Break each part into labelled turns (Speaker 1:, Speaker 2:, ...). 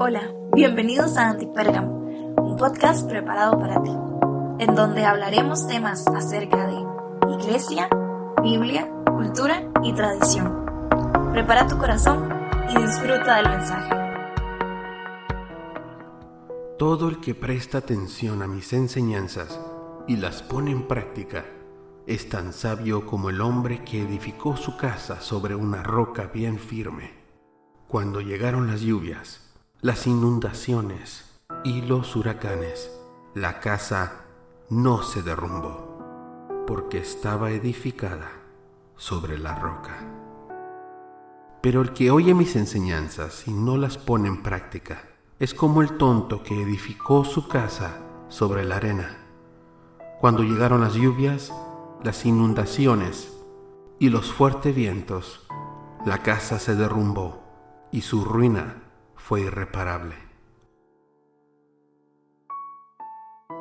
Speaker 1: Hola, bienvenidos a Antipérgamo, un podcast preparado para ti, en donde hablaremos temas acerca de iglesia, Biblia, cultura y tradición. Prepara tu corazón y disfruta del mensaje.
Speaker 2: Todo el que presta atención a mis enseñanzas y las pone en práctica es tan sabio como el hombre que edificó su casa sobre una roca bien firme. Cuando llegaron las lluvias, las inundaciones y los huracanes, la casa no se derrumbó, porque estaba edificada sobre la roca. Pero el que oye mis enseñanzas y no las pone en práctica, es como el tonto que edificó su casa sobre la arena. Cuando llegaron las lluvias, las inundaciones y los fuertes vientos, la casa se derrumbó y su ruina fue irreparable.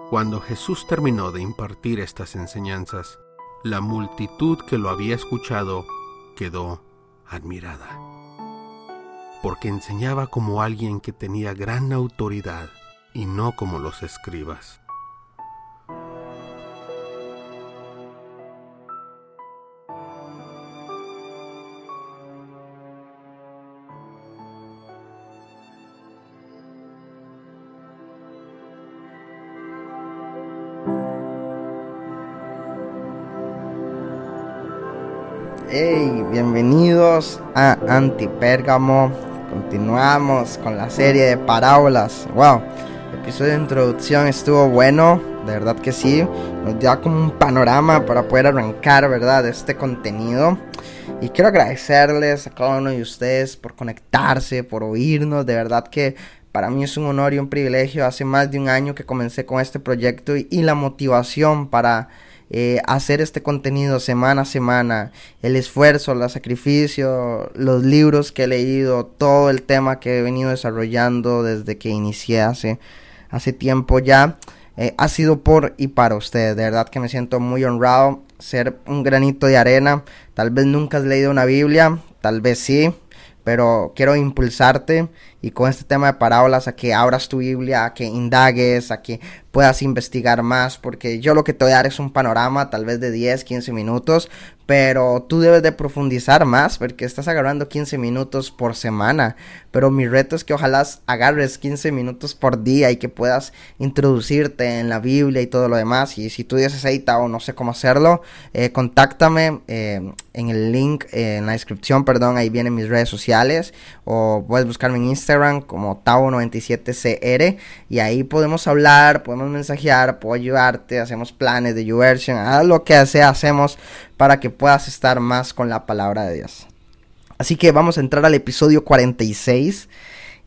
Speaker 2: Cuando Jesús terminó de impartir estas enseñanzas, la multitud que lo había escuchado quedó admirada, porque enseñaba como alguien que tenía gran autoridad y no como los escribas.
Speaker 3: A Antipérgamo. Continuamos con la serie de parábolas. Wow, el episodio de introducción estuvo bueno, de verdad que sí. Nos da como un panorama para poder arrancar, ¿verdad?, este contenido. Y quiero agradecerles a cada uno de ustedes por conectarse, por oírnos. De verdad que para mí es un honor y un privilegio. Hace más de un año que comencé con este proyecto y, y la motivación para eh, hacer este contenido semana a semana, el esfuerzo, el sacrificio, los libros que he leído, todo el tema que he venido desarrollando desde que inicié hace, hace tiempo ya, eh, ha sido por y para ustedes. De verdad que me siento muy honrado ser un granito de arena. Tal vez nunca has leído una Biblia, tal vez sí, pero quiero impulsarte y con este tema de parábolas a que abras tu Biblia, a que indagues, a que puedas investigar más, porque yo lo que te voy a dar es un panorama tal vez de 10, 15 minutos, pero tú debes de profundizar más porque estás agarrando 15 minutos por semana, pero mi reto es que ojalá agarres 15 minutos por día y que puedas introducirte en la Biblia y todo lo demás, y si tú dices aceita o no sé cómo hacerlo, eh, contáctame eh, en el link, eh, en la descripción, perdón, ahí vienen mis redes sociales, o puedes buscarme en Instagram como Tavo97CR, y ahí podemos hablar, podemos mensajear, puedo ayudarte, hacemos planes de YouVersion, haz lo que sea, hacemos para que puedas estar más con la palabra de Dios. Así que vamos a entrar al episodio 46.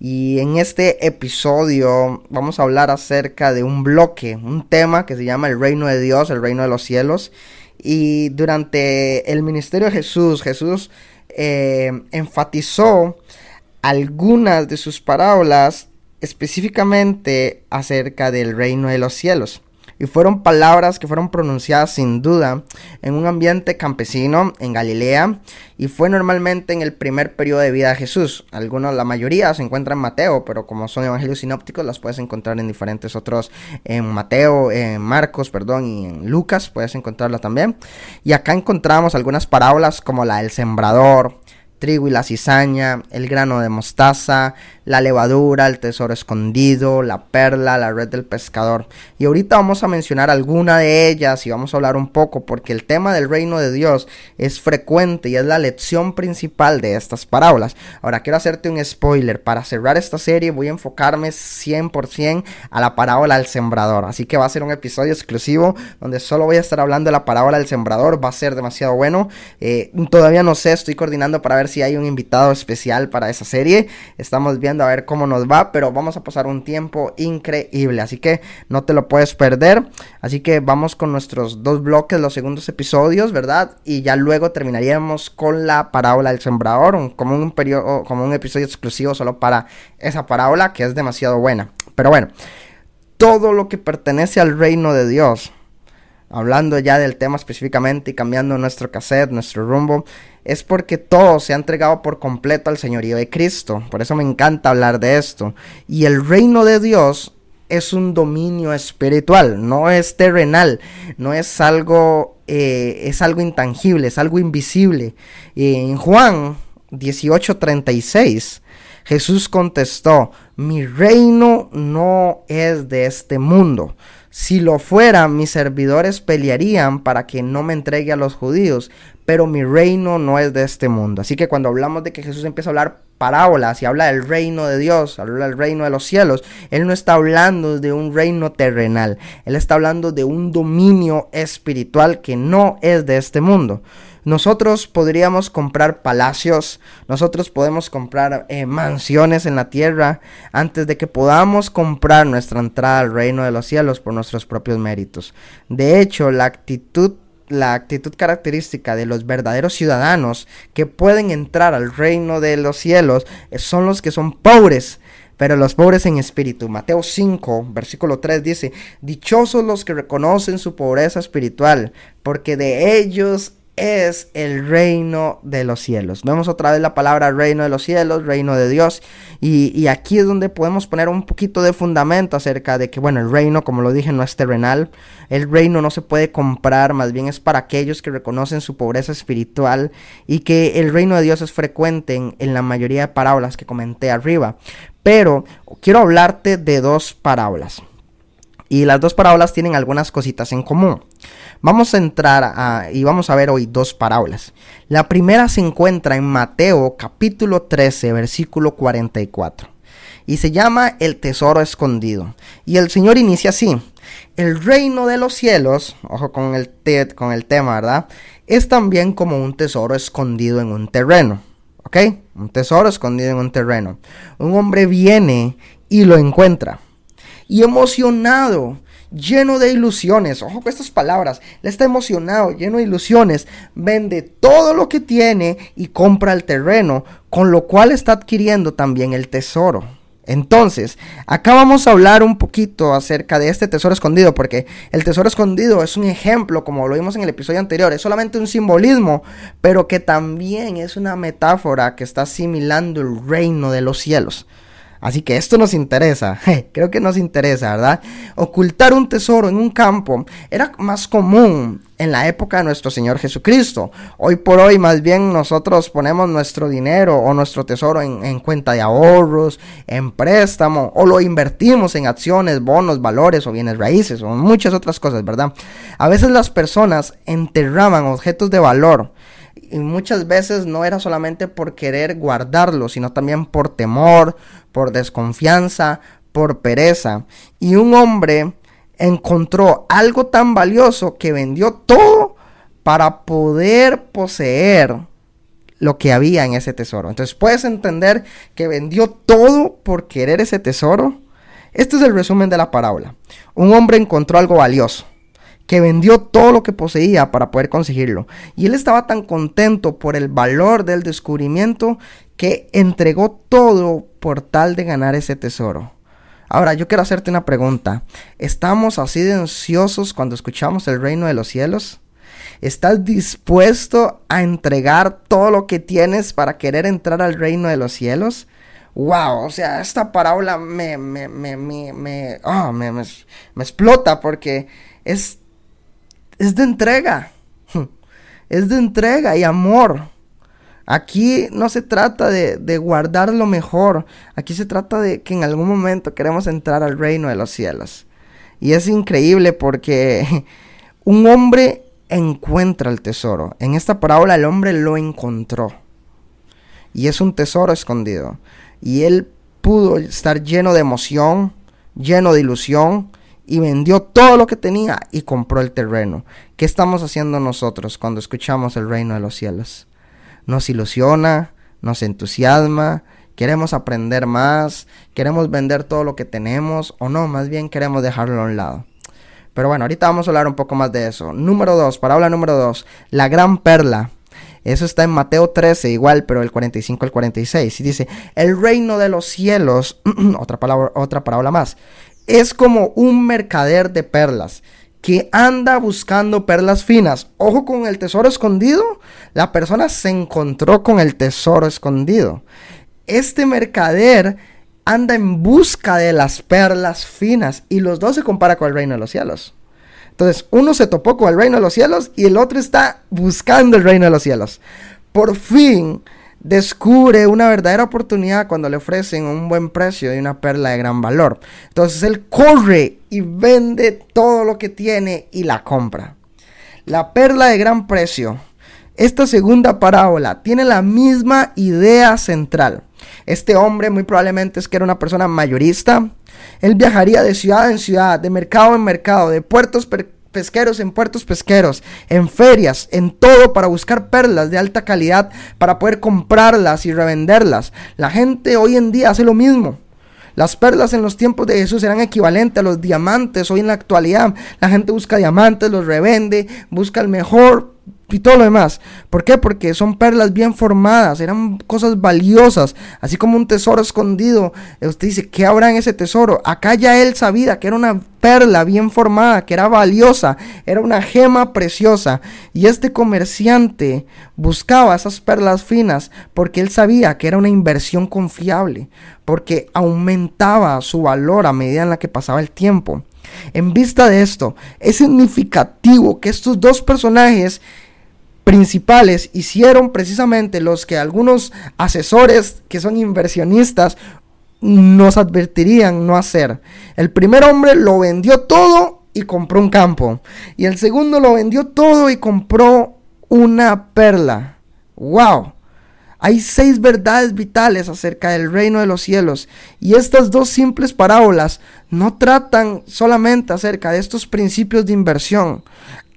Speaker 3: Y en este episodio vamos a hablar acerca de un bloque, un tema que se llama el reino de Dios, el reino de los cielos. Y durante el ministerio de Jesús, Jesús eh, enfatizó algunas de sus parábolas específicamente acerca del reino de los cielos. Y fueron palabras que fueron pronunciadas sin duda en un ambiente campesino en Galilea y fue normalmente en el primer periodo de vida de Jesús. Algunos, la mayoría se encuentra en Mateo, pero como son evangelios sinópticos las puedes encontrar en diferentes otros, en Mateo, en Marcos, perdón, y en Lucas puedes encontrarla también. Y acá encontramos algunas parábolas como la del sembrador, trigo y la cizaña, el grano de mostaza, la levadura, el tesoro escondido, la perla, la red del pescador. Y ahorita vamos a mencionar alguna de ellas y vamos a hablar un poco porque el tema del reino de Dios es frecuente y es la lección principal de estas parábolas. Ahora quiero hacerte un spoiler. Para cerrar esta serie voy a enfocarme 100% a la parábola del sembrador. Así que va a ser un episodio exclusivo donde solo voy a estar hablando de la parábola del sembrador. Va a ser demasiado bueno. Eh, todavía no sé, estoy coordinando para ver si hay un invitado especial para esa serie. Estamos viendo a ver cómo nos va, pero vamos a pasar un tiempo increíble, así que no te lo puedes perder. Así que vamos con nuestros dos bloques, los segundos episodios, ¿verdad? Y ya luego terminaríamos con la parábola del sembrador, como un periodo, como un episodio exclusivo solo para esa parábola que es demasiado buena. Pero bueno, todo lo que pertenece al reino de Dios hablando ya del tema específicamente y cambiando nuestro cassette, nuestro rumbo, es porque todo se ha entregado por completo al señorío de Cristo. Por eso me encanta hablar de esto. Y el reino de Dios es un dominio espiritual, no es terrenal, no es algo, eh, es algo intangible, es algo invisible. en Juan 18:36, Jesús contestó, mi reino no es de este mundo. Si lo fuera, mis servidores pelearían para que no me entregue a los judíos, pero mi reino no es de este mundo. Así que cuando hablamos de que Jesús empieza a hablar parábolas y habla del reino de Dios, habla del reino de los cielos, Él no está hablando de un reino terrenal, Él está hablando de un dominio espiritual que no es de este mundo. Nosotros podríamos comprar palacios, nosotros podemos comprar eh, mansiones en la tierra antes de que podamos comprar nuestra entrada al reino de los cielos por nuestros propios méritos. De hecho, la actitud la actitud característica de los verdaderos ciudadanos que pueden entrar al reino de los cielos eh, son los que son pobres, pero los pobres en espíritu. Mateo 5, versículo 3 dice, Dichosos los que reconocen su pobreza espiritual, porque de ellos es el reino de los cielos. Vemos otra vez la palabra reino de los cielos, reino de Dios. Y, aquí es donde podemos poner un poquito de fundamento acerca de que, bueno, el reino, como lo dije, no es terrenal. El reino no se puede comprar, más bien es para aquellos que reconocen su pobreza espiritual y que el reino de Dios es frecuente en, en la mayoría de parábolas que comenté arriba. Pero quiero hablarte de dos parábolas. Y las dos parábolas tienen algunas cositas en común. Vamos a entrar a, y vamos a ver hoy dos parábolas. La primera se encuentra en Mateo capítulo 13, versículo 44. Y se llama el tesoro escondido. Y el Señor inicia así. El reino de los cielos, ojo con el, con el tema, ¿verdad? Es también como un tesoro escondido en un terreno. ¿Ok? Un tesoro escondido en un terreno. Un hombre viene y lo encuentra. Y emocionado lleno de ilusiones. Ojo con estas palabras. Él está emocionado, lleno de ilusiones. Vende todo lo que tiene y compra el terreno, con lo cual está adquiriendo también el tesoro. Entonces, acá vamos a hablar un poquito acerca de este tesoro escondido, porque el tesoro escondido es un ejemplo, como lo vimos en el episodio anterior, es solamente un simbolismo, pero que también es una metáfora que está asimilando el reino de los cielos. Así que esto nos interesa, creo que nos interesa, ¿verdad? Ocultar un tesoro en un campo era más común en la época de nuestro Señor Jesucristo. Hoy por hoy más bien nosotros ponemos nuestro dinero o nuestro tesoro en, cuenta de ahorros, en préstamo o lo invertimos en acciones, bonos, valores o bienes raíces o muchas otras cosas, ¿verdad? A veces las personas enterraban objetos de valor y muchas veces no era solamente por querer guardarlo, sino también por temor, por desconfianza, por pereza. Y un hombre encontró algo tan valioso que vendió todo para poder poseer lo que había en ese tesoro. Entonces, ¿puedes entender que vendió todo por querer ese tesoro? Este es el resumen de la parábola. Un hombre encontró algo valioso que vendió todo lo que poseía para poder conseguirlo. Y él estaba tan contento por el valor del descubrimiento que entregó todo por tal de ganar ese tesoro. Ahora, yo quiero hacerte una pregunta. ¿Estamos así de ansiosos cuando escuchamos el reino de los cielos? ¿Estás dispuesto a entregar todo lo que tienes para querer entrar al reino de los cielos? Wow, o sea, esta parábola me, me, me, me, me, me, me, me explota porque es es de entrega. Es de entrega y amor. Aquí no se trata de, de, guardar lo mejor. Aquí se trata de que en algún momento queremos entrar al reino de los cielos. Y es increíble porque un hombre encuentra el tesoro. En esta parábola el hombre lo encontró. Y es un tesoro escondido. Y él pudo estar lleno de emoción, lleno de ilusión, y vendió todo lo que tenía y compró el terreno. ¿Qué estamos haciendo nosotros cuando escuchamos el reino de los cielos? Nos ilusiona, nos entusiasma, queremos aprender más, queremos vender todo lo que tenemos o no, más bien queremos dejarlo a un lado. Pero bueno, ahorita vamos a hablar un poco más de eso. Número 2, parábola número 2, la gran perla. Eso está en Mateo 13, igual, pero el 45 al 46. Y dice, el reino de los cielos, otra palabra, otra parábola más, es como un mercader de perlas que anda buscando perlas finas. Ojo con el tesoro escondido. La persona se encontró con el tesoro escondido. Este mercader anda en busca de las perlas finas y los dos se compara con el reino de los cielos. Entonces, uno se topó con el reino de los cielos y el otro está buscando el reino de los cielos. Por fin descubre una verdadera oportunidad cuando le ofrecen un buen precio y una perla de gran valor. Entonces él corre y vende todo lo que tiene y la compra. La perla de gran precio. Esta segunda parábola tiene la misma idea central. Este hombre muy probablemente es que era una persona mayorista. Él viajaría de ciudad en ciudad, de mercado en mercado, de puertos pesqueros en puertos pesqueros, en ferias, en todo para buscar perlas de alta calidad, para poder comprarlas y revenderlas. La gente hoy en día hace lo mismo. Las perlas en los tiempos de Jesús eran equivalentes a los diamantes hoy en la actualidad. La gente busca diamantes, los revende, busca el mejor y todo lo demás. ¿Por qué? Porque son perlas bien formadas, eran cosas valiosas, así como un tesoro escondido. Usted dice, ¿qué habrá en ese tesoro? Acá ya él sabía que era una perla bien formada, que era valiosa, era una gema preciosa. Y este comerciante buscaba esas perlas finas porque él sabía que era una inversión confiable, porque aumentaba su valor a medida en la que pasaba el tiempo. En vista de esto, es significativo que estos dos personajes principales hicieron precisamente los que algunos asesores que son inversionistas nos advertirían no hacer. El primer hombre lo vendió todo y compró un campo. Y el segundo lo vendió todo y compró una perla. ¡Wow! Hay seis verdades vitales acerca del reino de los cielos y estas dos simples parábolas no tratan solamente acerca de estos principios de inversión.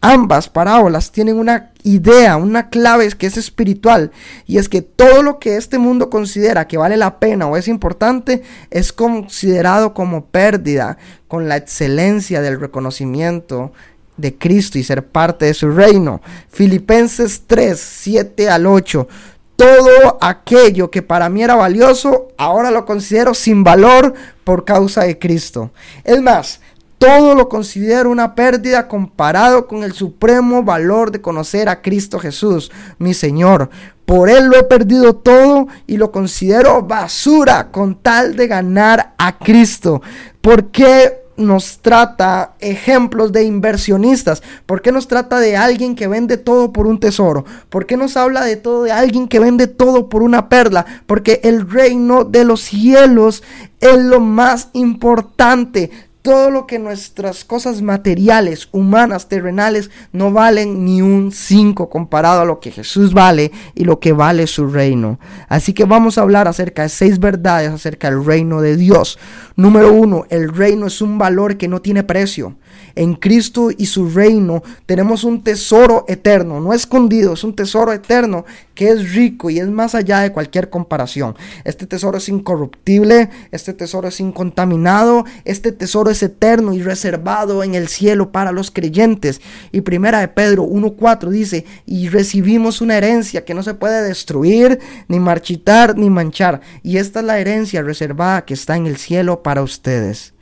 Speaker 3: Ambas parábolas tienen una idea, una clave que es espiritual y es que todo lo que este mundo considera que vale la pena o es importante es considerado como pérdida con la excelencia del reconocimiento de Cristo y ser parte de su reino. Filipenses 3, 7 al 8. Todo aquello que para mí era valioso, ahora lo considero sin valor por causa de Cristo. Es más, todo lo considero una pérdida comparado con el supremo valor de conocer a Cristo Jesús, mi Señor. Por Él lo he perdido todo y lo considero basura con tal de ganar a Cristo. ¿Por qué nos trata ejemplos de inversionistas? ¿Por qué nos trata de alguien que vende todo por un tesoro? ¿Por qué nos habla de todo de alguien que vende todo por una perla? Porque el reino de los cielos es lo más importante todo lo que nuestras cosas materiales, humanas, terrenales, no valen ni un 5 comparado a lo que Jesús vale y lo que vale su reino. Así que vamos a hablar acerca de seis verdades acerca del reino de Dios. Número uno, el reino es un valor que no tiene precio. En Cristo y su reino tenemos un tesoro eterno, no escondido, es un tesoro eterno que es rico y es más allá de cualquier comparación. Este tesoro es incorruptible, este tesoro es incontaminado, este tesoro es eterno y reservado en el cielo para los creyentes. Y primera de Pedro 1.4 dice, y recibimos una herencia que no se puede destruir, ni marchitar, ni manchar. Y esta es la herencia reservada que está en el cielo para ustedes.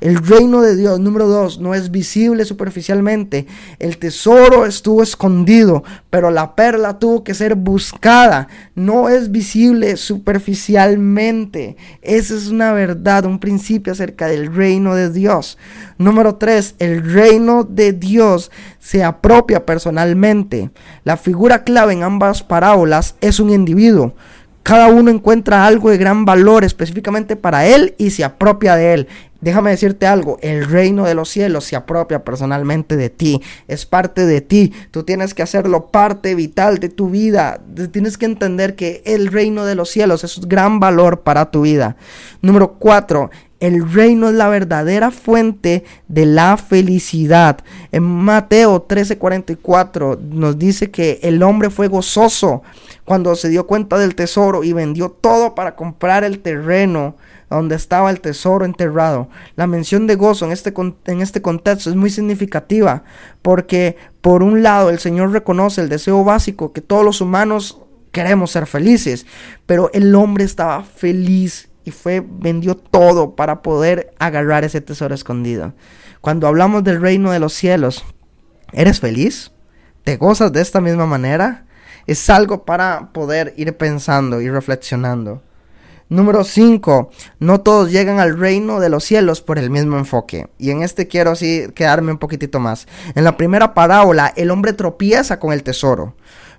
Speaker 3: El reino de Dios, número dos, no es visible superficialmente. El tesoro estuvo escondido, pero la perla tuvo que ser buscada. No es visible superficialmente. Esa es una verdad, un principio acerca del reino de Dios. Número tres, el reino de Dios se apropia personalmente. La figura clave en ambas parábolas es un individuo. Cada uno encuentra algo de gran valor específicamente para él y se apropia de él. Déjame decirte algo, el reino de los cielos se apropia personalmente de ti, es parte de ti, tú tienes que hacerlo parte vital de tu vida, tienes que entender que el reino de los cielos es un gran valor para tu vida. Número cuatro, el reino es la verdadera fuente de la felicidad. En Mateo 13:44 nos dice que el hombre fue gozoso cuando se dio cuenta del tesoro y vendió todo para comprar el terreno donde estaba el tesoro enterrado. La mención de gozo en este, en este contexto es muy significativa porque por un lado el Señor reconoce el deseo básico que todos los humanos queremos ser felices, pero el hombre estaba feliz y fue, vendió todo para poder agarrar ese tesoro escondido. Cuando hablamos del reino de los cielos, ¿eres feliz? ¿Te gozas de esta misma manera? Es algo para poder ir pensando y reflexionando. Número 5. No todos llegan al reino de los cielos por el mismo enfoque. Y en este quiero así quedarme un poquitito más. En la primera parábola, el hombre tropieza con el tesoro.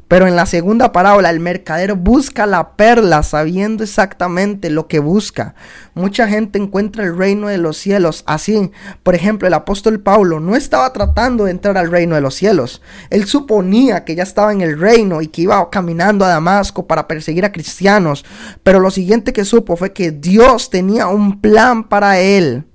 Speaker 3: Pero en la segunda parábola, el mercader busca la perla sabiendo exactamente lo que busca. Mucha gente encuentra el reino de los cielos así. Por ejemplo, el apóstol Pablo no estaba tratando de entrar al reino de los cielos. Él suponía que ya estaba en el reino y que iba caminando a Damasco para perseguir a cristianos. Pero lo siguiente que supo fue que Dios tenía un plan para él.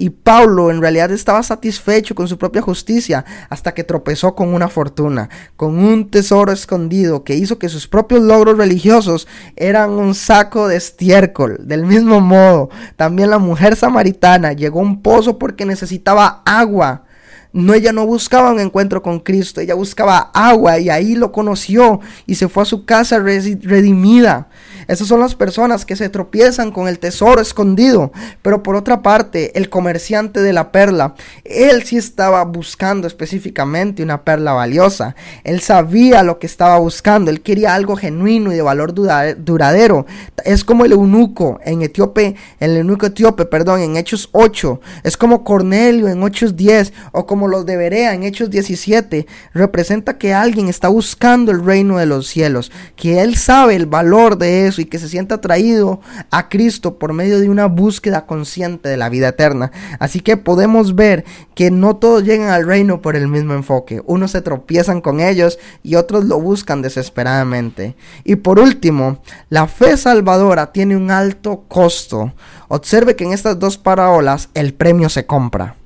Speaker 3: Y Pablo en realidad estaba satisfecho con su propia justicia hasta que tropezó con una fortuna, con un tesoro escondido que hizo que sus propios logros religiosos eran un saco de estiércol. Del mismo modo, también la mujer samaritana llegó a un pozo porque necesitaba agua. No, ella no buscaba un encuentro con Cristo, ella buscaba agua y ahí lo conoció y se fue a su casa redimida. Esas son las personas que se tropiezan con el tesoro escondido. Pero por otra parte, el comerciante de la perla, él sí estaba buscando específicamente una perla valiosa. Él sabía lo que estaba buscando. Él quería algo genuino y de valor duradero. Es como el eunuco en Etíope, el eunuco etíope, perdón, en Hechos 8. Es como Cornelio en Hechos 10 o como los de Berea en Hechos 17. Representa que alguien está buscando el reino de los cielos, que él sabe el valor de eso y que se sienta atraído a Cristo por medio de una búsqueda consciente de la vida eterna. Así que podemos ver que no todos llegan al reino por el mismo enfoque. Unos se tropiezan con ellos y otros lo buscan desesperadamente. Y por último, la fe salvadora tiene un alto costo. Observe que en estas dos parábolas el premio se compra.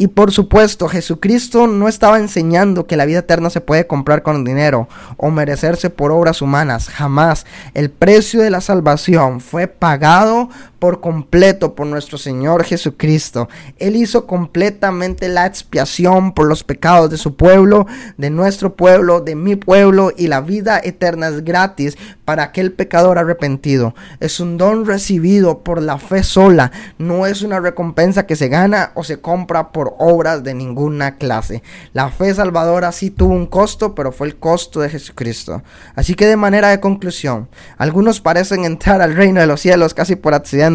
Speaker 3: Y por supuesto, Jesucristo no estaba enseñando que la vida eterna se puede comprar con dinero o merecerse por obras humanas. Jamás. El precio de la salvación fue pagado por completo por nuestro Señor Jesucristo. Él hizo completamente la expiación por los pecados de su pueblo, de nuestro pueblo, de mi pueblo y la vida eterna es gratis para aquel pecador arrepentido. Es un don recibido por la fe sola, no es una recompensa que se gana o se compra por obras de ninguna clase. La fe salvadora sí tuvo un costo, pero fue el costo de Jesucristo. Así que de manera de conclusión, algunos parecen entrar al reino de los cielos casi por accidente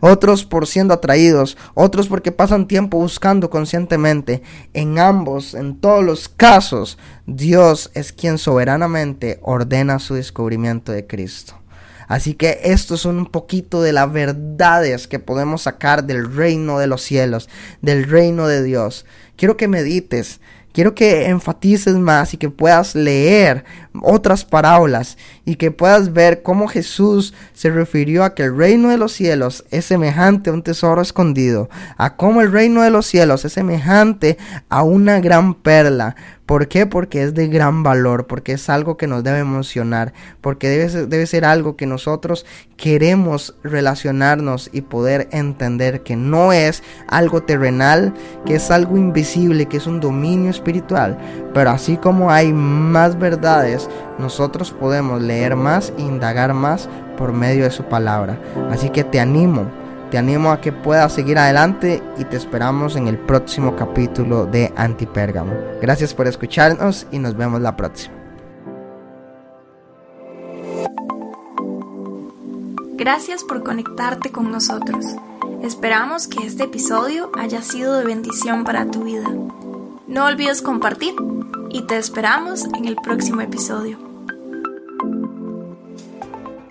Speaker 3: otros por siendo atraídos, otros porque pasan tiempo buscando conscientemente. En ambos, en todos los casos, Dios es quien soberanamente ordena su descubrimiento de Cristo. Así que esto es un poquito de las verdades que podemos sacar del reino de los cielos, del reino de Dios. Quiero que medites Quiero que enfatices más y que puedas leer otras parábolas y que puedas ver cómo Jesús se refirió a que el reino de los cielos es semejante a un tesoro escondido, a cómo el reino de los cielos es semejante a una gran perla. ¿Por qué? Porque es de gran valor, porque es algo que nos debe emocionar, porque debe ser, debe ser algo que nosotros queremos relacionarnos y poder entender que no es algo terrenal, que es algo invisible, que es un dominio espiritual. Pero así como hay más verdades, nosotros podemos leer más e indagar más por medio de su palabra. Así que te animo te animo a que puedas seguir adelante y te esperamos en el próximo capítulo de Antipérgamo. Gracias por escucharnos y nos vemos la próxima.
Speaker 1: Gracias por conectarte con nosotros. Esperamos que este episodio haya sido de bendición para tu vida. No olvides compartir y te esperamos en el próximo episodio.